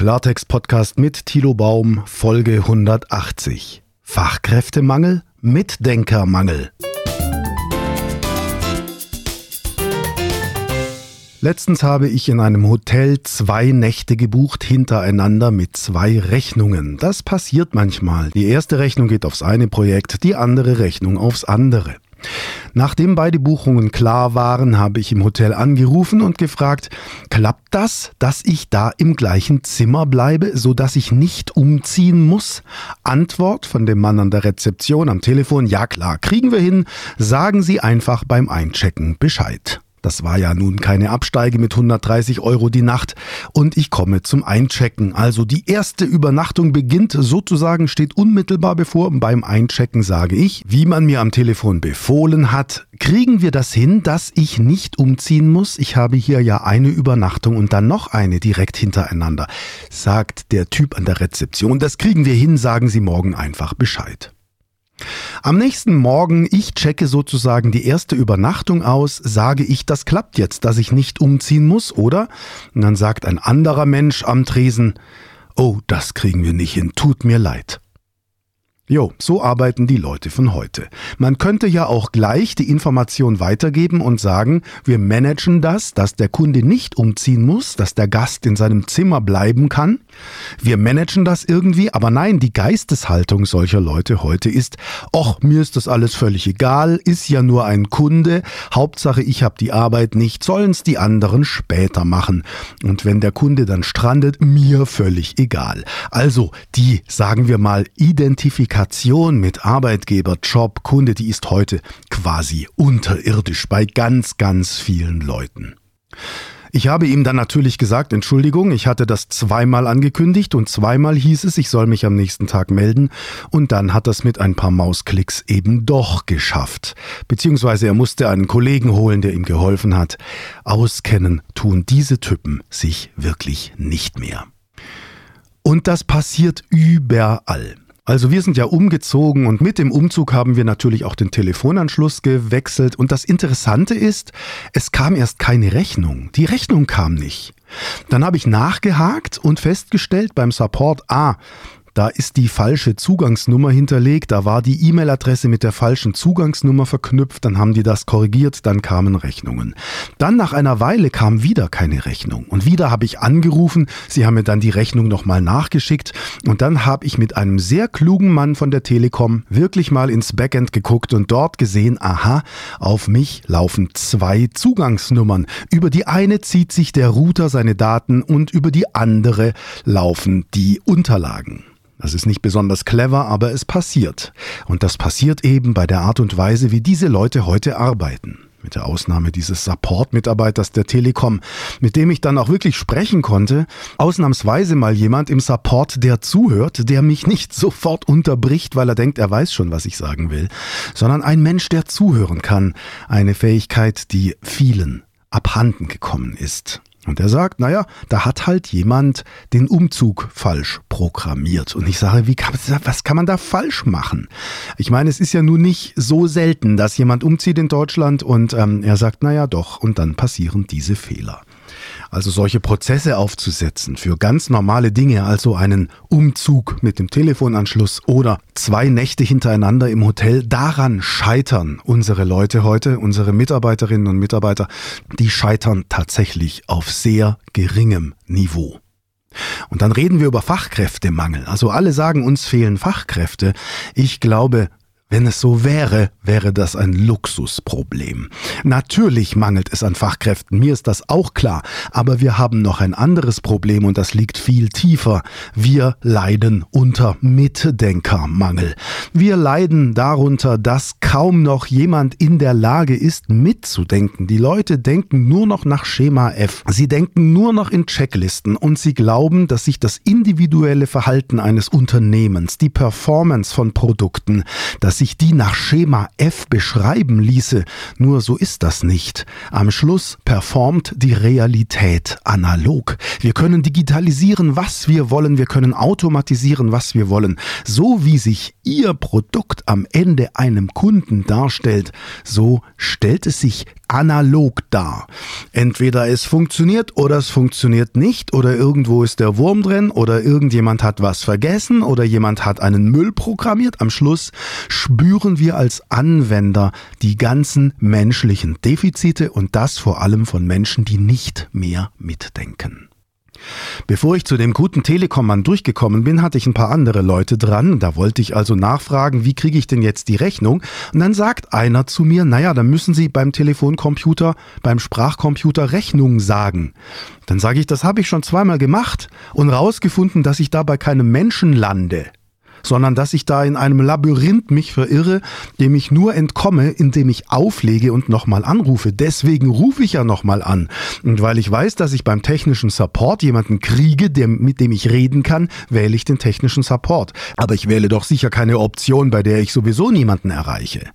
Klartext-Podcast mit Thilo Baum, Folge 180. Fachkräftemangel, Mitdenkermangel. Letztens habe ich in einem Hotel zwei Nächte gebucht hintereinander mit zwei Rechnungen. Das passiert manchmal. Die erste Rechnung geht aufs eine Projekt, die andere Rechnung aufs andere. Nachdem beide Buchungen klar waren, habe ich im Hotel angerufen und gefragt, klappt das, dass ich da im gleichen Zimmer bleibe, so dass ich nicht umziehen muss? Antwort von dem Mann an der Rezeption am Telefon, ja klar, kriegen wir hin, sagen Sie einfach beim Einchecken Bescheid. Das war ja nun keine Absteige mit 130 Euro die Nacht. Und ich komme zum Einchecken. Also die erste Übernachtung beginnt sozusagen, steht unmittelbar bevor. Beim Einchecken sage ich, wie man mir am Telefon befohlen hat, kriegen wir das hin, dass ich nicht umziehen muss? Ich habe hier ja eine Übernachtung und dann noch eine direkt hintereinander. Sagt der Typ an der Rezeption, das kriegen wir hin, sagen Sie morgen einfach Bescheid. Am nächsten Morgen, ich checke sozusagen die erste Übernachtung aus, sage ich, das klappt jetzt, dass ich nicht umziehen muss, oder? Und dann sagt ein anderer Mensch am Tresen, oh, das kriegen wir nicht hin, tut mir leid. Jo, so arbeiten die Leute von heute. Man könnte ja auch gleich die Information weitergeben und sagen, wir managen das, dass der Kunde nicht umziehen muss, dass der Gast in seinem Zimmer bleiben kann. Wir managen das irgendwie, aber nein, die Geisteshaltung solcher Leute heute ist, ach, mir ist das alles völlig egal, ist ja nur ein Kunde, Hauptsache ich habe die Arbeit nicht, sollen's die anderen später machen. Und wenn der Kunde dann strandet, mir völlig egal. Also die, sagen wir mal, Identifikation mit Arbeitgeber, Job, Kunde, die ist heute quasi unterirdisch bei ganz, ganz vielen Leuten. Ich habe ihm dann natürlich gesagt, Entschuldigung, ich hatte das zweimal angekündigt und zweimal hieß es, ich soll mich am nächsten Tag melden und dann hat das mit ein paar Mausklicks eben doch geschafft. Beziehungsweise er musste einen Kollegen holen, der ihm geholfen hat. Auskennen tun diese Typen sich wirklich nicht mehr. Und das passiert überall. Also wir sind ja umgezogen und mit dem Umzug haben wir natürlich auch den Telefonanschluss gewechselt. Und das Interessante ist, es kam erst keine Rechnung. Die Rechnung kam nicht. Dann habe ich nachgehakt und festgestellt beim Support, ah, da ist die falsche Zugangsnummer hinterlegt, da war die E-Mail-Adresse mit der falschen Zugangsnummer verknüpft, dann haben die das korrigiert, dann kamen Rechnungen. Dann nach einer Weile kam wieder keine Rechnung und wieder habe ich angerufen, sie haben mir dann die Rechnung nochmal nachgeschickt und dann habe ich mit einem sehr klugen Mann von der Telekom wirklich mal ins Backend geguckt und dort gesehen, aha, auf mich laufen zwei Zugangsnummern. Über die eine zieht sich der Router seine Daten und über die andere laufen die Unterlagen. Das ist nicht besonders clever, aber es passiert. Und das passiert eben bei der Art und Weise, wie diese Leute heute arbeiten. Mit der Ausnahme dieses Support-Mitarbeiters der Telekom, mit dem ich dann auch wirklich sprechen konnte. Ausnahmsweise mal jemand im Support, der zuhört, der mich nicht sofort unterbricht, weil er denkt, er weiß schon, was ich sagen will, sondern ein Mensch, der zuhören kann. Eine Fähigkeit, die vielen abhanden gekommen ist. Und er sagt, naja, da hat halt jemand den Umzug falsch programmiert. Und ich sage, wie kann, was kann man da falsch machen? Ich meine, es ist ja nun nicht so selten, dass jemand umzieht in Deutschland und ähm, er sagt, naja, doch, und dann passieren diese Fehler. Also solche Prozesse aufzusetzen für ganz normale Dinge, also einen Umzug mit dem Telefonanschluss oder zwei Nächte hintereinander im Hotel, daran scheitern unsere Leute heute, unsere Mitarbeiterinnen und Mitarbeiter, die scheitern tatsächlich auf sehr geringem Niveau. Und dann reden wir über Fachkräftemangel. Also alle sagen, uns fehlen Fachkräfte. Ich glaube, wenn es so wäre, wäre das ein Luxusproblem. Natürlich mangelt es an Fachkräften, mir ist das auch klar, aber wir haben noch ein anderes Problem und das liegt viel tiefer. Wir leiden unter Mitdenkermangel. Wir leiden darunter, dass kaum noch jemand in der Lage ist, mitzudenken. Die Leute denken nur noch nach Schema F. Sie denken nur noch in Checklisten und sie glauben, dass sich das individuelle Verhalten eines Unternehmens, die Performance von Produkten, dass sich die nach Schema F beschreiben ließe. Nur so ist das nicht. Am Schluss performt die Realität analog. Wir können digitalisieren, was wir wollen. Wir können automatisieren, was wir wollen. So wie sich Ihr Produkt am Ende einem Kunden darstellt, so stellt es sich analog dar. Entweder es funktioniert oder es funktioniert nicht oder irgendwo ist der Wurm drin oder irgendjemand hat was vergessen oder jemand hat einen Müll programmiert. Am Schluss spüren wir als Anwender die ganzen menschlichen Defizite und das vor allem von Menschen, die nicht mehr mitdenken. Bevor ich zu dem guten Telekom-Mann durchgekommen bin, hatte ich ein paar andere Leute dran. Da wollte ich also nachfragen, wie kriege ich denn jetzt die Rechnung? Und dann sagt einer zu mir, naja, dann müssen Sie beim Telefoncomputer, beim Sprachcomputer Rechnung sagen. Dann sage ich, das habe ich schon zweimal gemacht und rausgefunden, dass ich da bei keinem Menschen lande sondern dass ich da in einem Labyrinth mich verirre, dem ich nur entkomme, indem ich auflege und nochmal anrufe. Deswegen rufe ich ja nochmal an. Und weil ich weiß, dass ich beim technischen Support jemanden kriege, der, mit dem ich reden kann, wähle ich den technischen Support. Aber ich wähle doch sicher keine Option, bei der ich sowieso niemanden erreiche.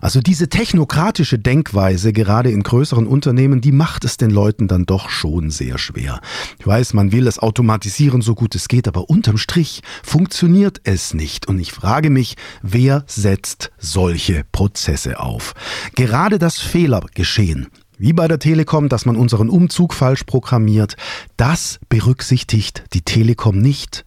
Also diese technokratische Denkweise, gerade in größeren Unternehmen, die macht es den Leuten dann doch schon sehr schwer. Ich weiß, man will es automatisieren, so gut es geht, aber unterm Strich funktioniert es nicht. Und ich frage mich, wer setzt solche Prozesse auf? Gerade das Fehlergeschehen wie bei der Telekom, dass man unseren Umzug falsch programmiert, das berücksichtigt die Telekom nicht.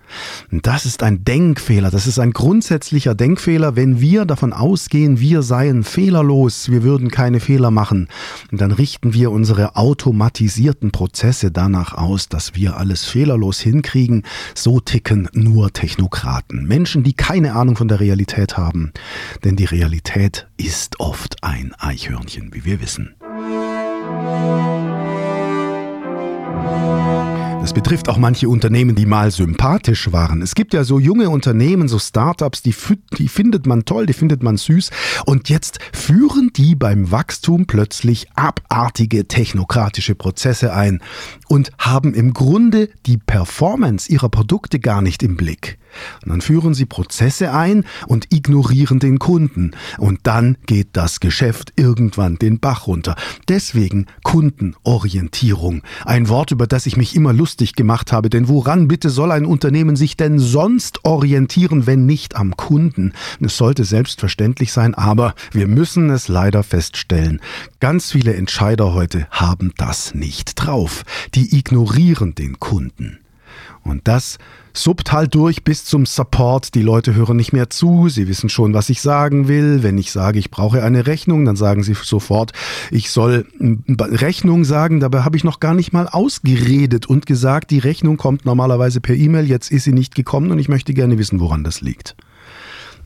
Das ist ein Denkfehler, das ist ein grundsätzlicher Denkfehler, wenn wir davon ausgehen, wir seien fehlerlos, wir würden keine Fehler machen. Dann richten wir unsere automatisierten Prozesse danach aus, dass wir alles fehlerlos hinkriegen. So ticken nur Technokraten, Menschen, die keine Ahnung von der Realität haben. Denn die Realität ist oft ein Eichhörnchen, wie wir wissen. Das betrifft auch manche Unternehmen, die mal sympathisch waren. Es gibt ja so junge Unternehmen, so Startups, die, die findet man toll, die findet man süß. Und jetzt führen die beim Wachstum plötzlich abartige technokratische Prozesse ein und haben im Grunde die Performance ihrer Produkte gar nicht im Blick. Und dann führen sie Prozesse ein und ignorieren den Kunden. Und dann geht das Geschäft irgendwann den Bach runter. Deswegen Kundenorientierung. Ein Wort, über das ich mich immer lustig gemacht habe. Denn woran bitte soll ein Unternehmen sich denn sonst orientieren, wenn nicht am Kunden? Es sollte selbstverständlich sein, aber wir müssen es leider feststellen. Ganz viele Entscheider heute haben das nicht drauf. Die ignorieren den Kunden. Und das suppt halt durch bis zum Support. Die Leute hören nicht mehr zu, sie wissen schon, was ich sagen will. Wenn ich sage, ich brauche eine Rechnung, dann sagen sie sofort, ich soll Rechnung sagen. Dabei habe ich noch gar nicht mal ausgeredet und gesagt, die Rechnung kommt normalerweise per E-Mail, jetzt ist sie nicht gekommen und ich möchte gerne wissen, woran das liegt.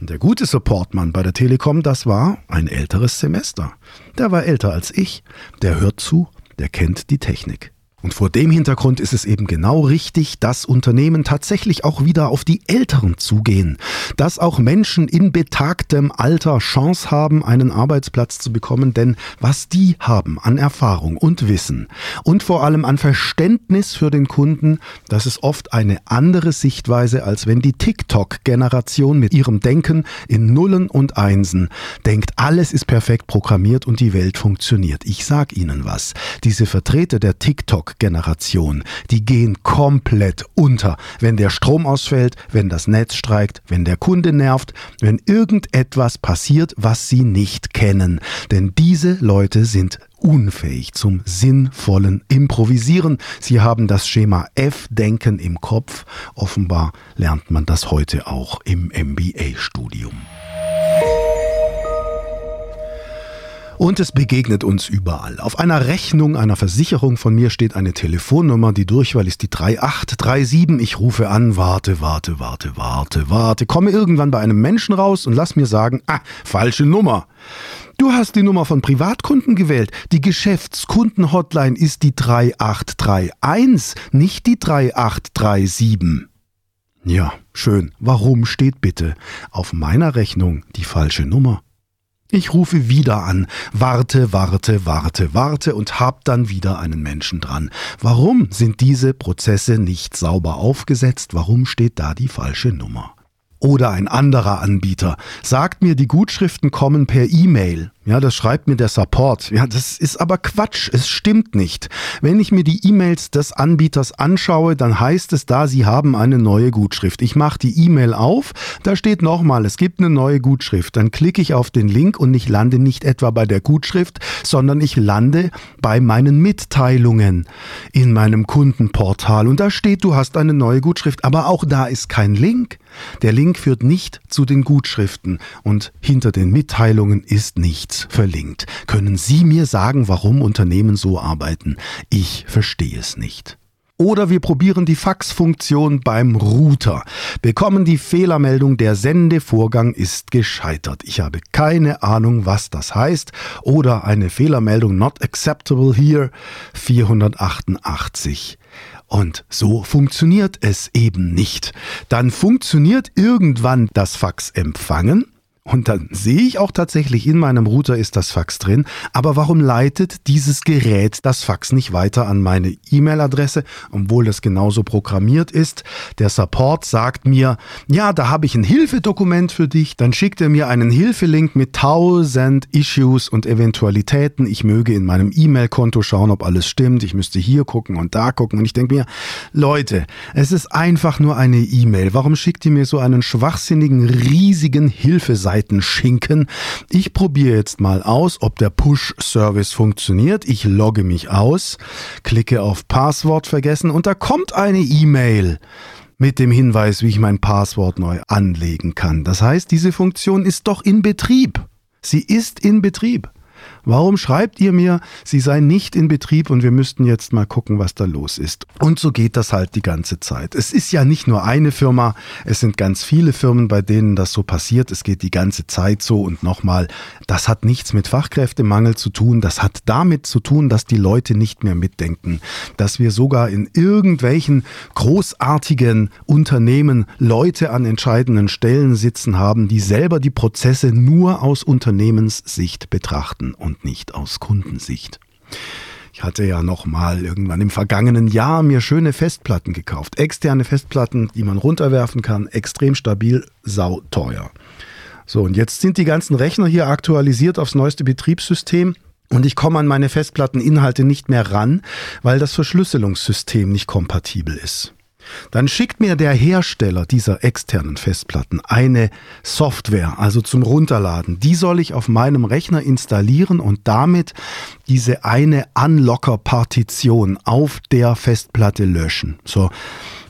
Der gute Supportmann bei der Telekom, das war ein älteres Semester. Der war älter als ich, der hört zu, der kennt die Technik. Und vor dem Hintergrund ist es eben genau richtig, dass Unternehmen tatsächlich auch wieder auf die Älteren zugehen, dass auch Menschen in betagtem Alter Chance haben, einen Arbeitsplatz zu bekommen, denn was die haben an Erfahrung und Wissen und vor allem an Verständnis für den Kunden, das ist oft eine andere Sichtweise, als wenn die TikTok-Generation mit ihrem Denken in Nullen und Einsen denkt, alles ist perfekt programmiert und die Welt funktioniert. Ich sag Ihnen was. Diese Vertreter der TikTok Generation, die gehen komplett unter, wenn der Strom ausfällt, wenn das Netz streikt, wenn der Kunde nervt, wenn irgendetwas passiert, was sie nicht kennen. Denn diese Leute sind unfähig zum sinnvollen Improvisieren. Sie haben das Schema F-Denken im Kopf. Offenbar lernt man das heute auch im MBA-Studium. Und es begegnet uns überall. Auf einer Rechnung einer Versicherung von mir steht eine Telefonnummer, die Durchwahl ist die 3837. Ich rufe an, warte, warte, warte, warte, warte, komme irgendwann bei einem Menschen raus und lass mir sagen, ah, falsche Nummer. Du hast die Nummer von Privatkunden gewählt. Die Geschäftskunden-Hotline ist die 3831, nicht die 3837. Ja, schön. Warum steht bitte auf meiner Rechnung die falsche Nummer? Ich rufe wieder an, warte, warte, warte, warte und hab dann wieder einen Menschen dran. Warum sind diese Prozesse nicht sauber aufgesetzt? Warum steht da die falsche Nummer? Oder ein anderer Anbieter sagt mir, die Gutschriften kommen per E-Mail. Ja, das schreibt mir der Support. Ja, das ist aber Quatsch. Es stimmt nicht. Wenn ich mir die E-Mails des Anbieters anschaue, dann heißt es da, Sie haben eine neue Gutschrift. Ich mache die E-Mail auf, da steht nochmal, es gibt eine neue Gutschrift. Dann klicke ich auf den Link und ich lande nicht etwa bei der Gutschrift, sondern ich lande bei meinen Mitteilungen in meinem Kundenportal. Und da steht, du hast eine neue Gutschrift. Aber auch da ist kein Link. Der Link führt nicht zu den Gutschriften und hinter den Mitteilungen ist nichts verlinkt. Können Sie mir sagen, warum Unternehmen so arbeiten? Ich verstehe es nicht. Oder wir probieren die Faxfunktion beim Router, bekommen die Fehlermeldung, der Sendevorgang ist gescheitert. Ich habe keine Ahnung, was das heißt. Oder eine Fehlermeldung not acceptable here 488. Und so funktioniert es eben nicht. Dann funktioniert irgendwann das Fax empfangen und dann sehe ich auch tatsächlich, in meinem Router ist das Fax drin. Aber warum leitet dieses Gerät das Fax nicht weiter an meine E-Mail-Adresse, obwohl das genauso programmiert ist? Der Support sagt mir, ja, da habe ich ein Hilfedokument für dich. Dann schickt er mir einen Hilfelink mit tausend Issues und Eventualitäten. Ich möge in meinem E-Mail-Konto schauen, ob alles stimmt. Ich müsste hier gucken und da gucken. Und ich denke mir, Leute, es ist einfach nur eine E-Mail. Warum schickt ihr mir so einen schwachsinnigen, riesigen Hilfeseiten? Seitenschinken. Ich probiere jetzt mal aus, ob der Push-Service funktioniert. Ich logge mich aus, klicke auf Passwort vergessen und da kommt eine E-Mail mit dem Hinweis, wie ich mein Passwort neu anlegen kann. Das heißt, diese Funktion ist doch in Betrieb. Sie ist in Betrieb. Warum schreibt ihr mir, sie sei nicht in Betrieb und wir müssten jetzt mal gucken, was da los ist? Und so geht das halt die ganze Zeit. Es ist ja nicht nur eine Firma, es sind ganz viele Firmen, bei denen das so passiert. Es geht die ganze Zeit so und nochmal, das hat nichts mit Fachkräftemangel zu tun, das hat damit zu tun, dass die Leute nicht mehr mitdenken, dass wir sogar in irgendwelchen großartigen Unternehmen Leute an entscheidenden Stellen sitzen haben, die selber die Prozesse nur aus Unternehmenssicht betrachten und nicht aus Kundensicht. Ich hatte ja noch mal irgendwann im vergangenen Jahr mir schöne Festplatten gekauft. Externe Festplatten, die man runterwerfen kann, extrem stabil, sauteuer. So, und jetzt sind die ganzen Rechner hier aktualisiert aufs neueste Betriebssystem. Und ich komme an meine Festplatteninhalte nicht mehr ran, weil das Verschlüsselungssystem nicht kompatibel ist. Dann schickt mir der Hersteller dieser externen Festplatten eine Software, also zum Runterladen. Die soll ich auf meinem Rechner installieren und damit diese eine Unlocker-Partition auf der Festplatte löschen. So.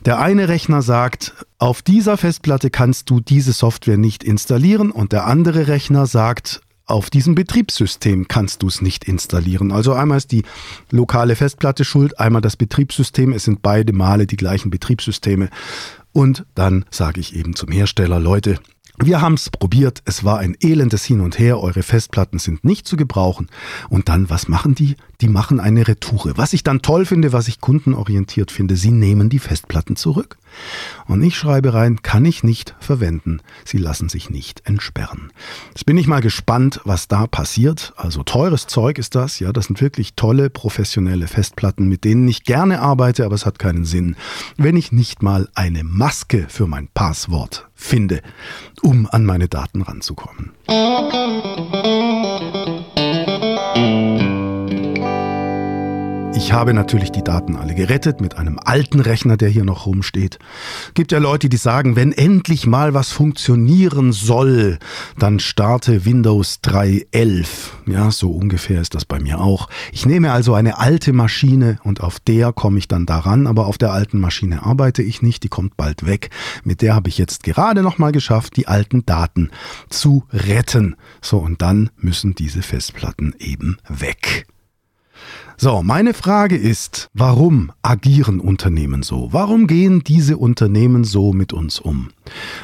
Der eine Rechner sagt, auf dieser Festplatte kannst du diese Software nicht installieren und der andere Rechner sagt, auf diesem Betriebssystem kannst du es nicht installieren. Also einmal ist die lokale Festplatte schuld, einmal das Betriebssystem. Es sind beide Male die gleichen Betriebssysteme. Und dann sage ich eben zum Hersteller, Leute, wir haben es probiert, es war ein elendes Hin und Her, eure Festplatten sind nicht zu gebrauchen. Und dann, was machen die? Die machen eine Retoure. Was ich dann toll finde, was ich kundenorientiert finde, sie nehmen die Festplatten zurück. Und ich schreibe rein, kann ich nicht verwenden. Sie lassen sich nicht entsperren. Jetzt bin ich mal gespannt, was da passiert. Also teures Zeug ist das. Ja, das sind wirklich tolle professionelle Festplatten, mit denen ich gerne arbeite, aber es hat keinen Sinn, wenn ich nicht mal eine Maske für mein Passwort finde, um an meine Daten ranzukommen. Ich habe natürlich die Daten alle gerettet mit einem alten Rechner, der hier noch rumsteht. Gibt ja Leute, die sagen, wenn endlich mal was funktionieren soll, dann starte Windows 3.11. Ja, so ungefähr ist das bei mir auch. Ich nehme also eine alte Maschine und auf der komme ich dann daran, aber auf der alten Maschine arbeite ich nicht, die kommt bald weg. Mit der habe ich jetzt gerade noch mal geschafft, die alten Daten zu retten. So und dann müssen diese Festplatten eben weg. So, meine Frage ist, warum agieren Unternehmen so? Warum gehen diese Unternehmen so mit uns um?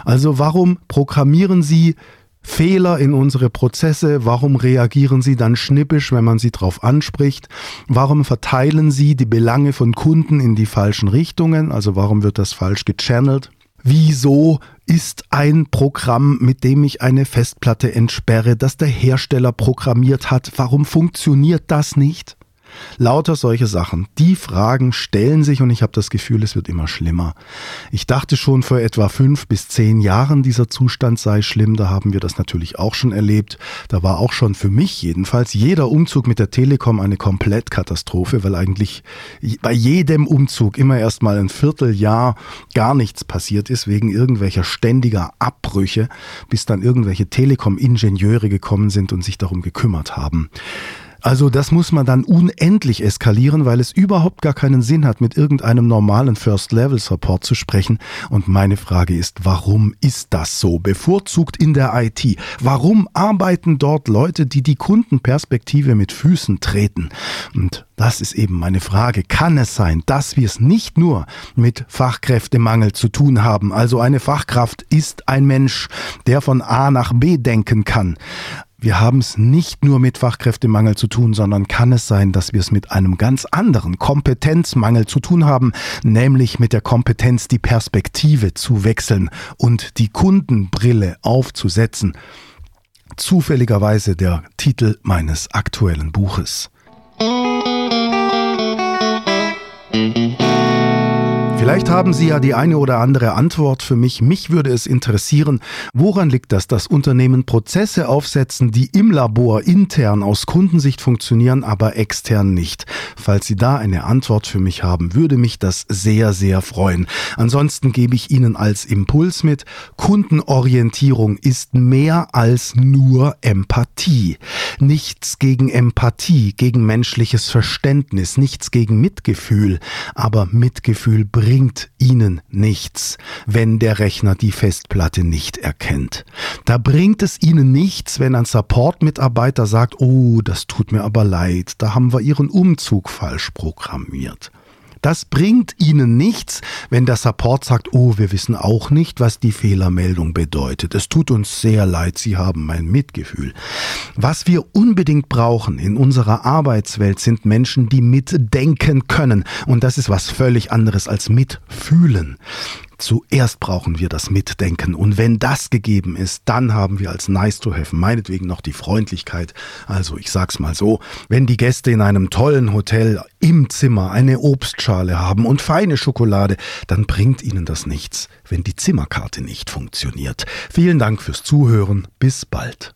Also warum programmieren sie Fehler in unsere Prozesse? Warum reagieren sie dann schnippisch, wenn man sie darauf anspricht? Warum verteilen sie die Belange von Kunden in die falschen Richtungen? Also warum wird das falsch gechannelt? Wieso ist ein Programm, mit dem ich eine Festplatte entsperre, das der Hersteller programmiert hat, warum funktioniert das nicht? Lauter solche Sachen. Die Fragen stellen sich und ich habe das Gefühl, es wird immer schlimmer. Ich dachte schon vor etwa fünf bis zehn Jahren, dieser Zustand sei schlimm. Da haben wir das natürlich auch schon erlebt. Da war auch schon für mich jedenfalls jeder Umzug mit der Telekom eine Komplettkatastrophe, weil eigentlich bei jedem Umzug immer erst mal ein Vierteljahr gar nichts passiert ist wegen irgendwelcher ständiger Abbrüche, bis dann irgendwelche Telekom-Ingenieure gekommen sind und sich darum gekümmert haben. Also das muss man dann unendlich eskalieren, weil es überhaupt gar keinen Sinn hat, mit irgendeinem normalen First-Level-Support zu sprechen. Und meine Frage ist, warum ist das so? Bevorzugt in der IT. Warum arbeiten dort Leute, die die Kundenperspektive mit Füßen treten? Und das ist eben meine Frage. Kann es sein, dass wir es nicht nur mit Fachkräftemangel zu tun haben? Also eine Fachkraft ist ein Mensch, der von A nach B denken kann. Wir haben es nicht nur mit Fachkräftemangel zu tun, sondern kann es sein, dass wir es mit einem ganz anderen Kompetenzmangel zu tun haben, nämlich mit der Kompetenz, die Perspektive zu wechseln und die Kundenbrille aufzusetzen. Zufälligerweise der Titel meines aktuellen Buches. Vielleicht haben Sie ja die eine oder andere Antwort für mich. Mich würde es interessieren, woran liegt das, dass Unternehmen Prozesse aufsetzen, die im Labor intern aus Kundensicht funktionieren, aber extern nicht? Falls Sie da eine Antwort für mich haben, würde mich das sehr, sehr freuen. Ansonsten gebe ich Ihnen als Impuls mit, Kundenorientierung ist mehr als nur Empathie. Nichts gegen Empathie, gegen menschliches Verständnis, nichts gegen Mitgefühl, aber Mitgefühl bringt bringt Ihnen nichts, wenn der Rechner die Festplatte nicht erkennt. Da bringt es Ihnen nichts, wenn ein Support-Mitarbeiter sagt, oh, das tut mir aber leid, da haben wir Ihren Umzug falsch programmiert. Das bringt Ihnen nichts, wenn der Support sagt, oh, wir wissen auch nicht, was die Fehlermeldung bedeutet. Es tut uns sehr leid, Sie haben mein Mitgefühl. Was wir unbedingt brauchen in unserer Arbeitswelt sind Menschen, die mitdenken können. Und das ist was völlig anderes als mitfühlen. Zuerst brauchen wir das Mitdenken und wenn das gegeben ist, dann haben wir als Nice to Have meinetwegen noch die Freundlichkeit. Also ich sag's mal so, wenn die Gäste in einem tollen Hotel im Zimmer eine Obstschale haben und feine Schokolade, dann bringt ihnen das nichts, wenn die Zimmerkarte nicht funktioniert. Vielen Dank fürs Zuhören, bis bald.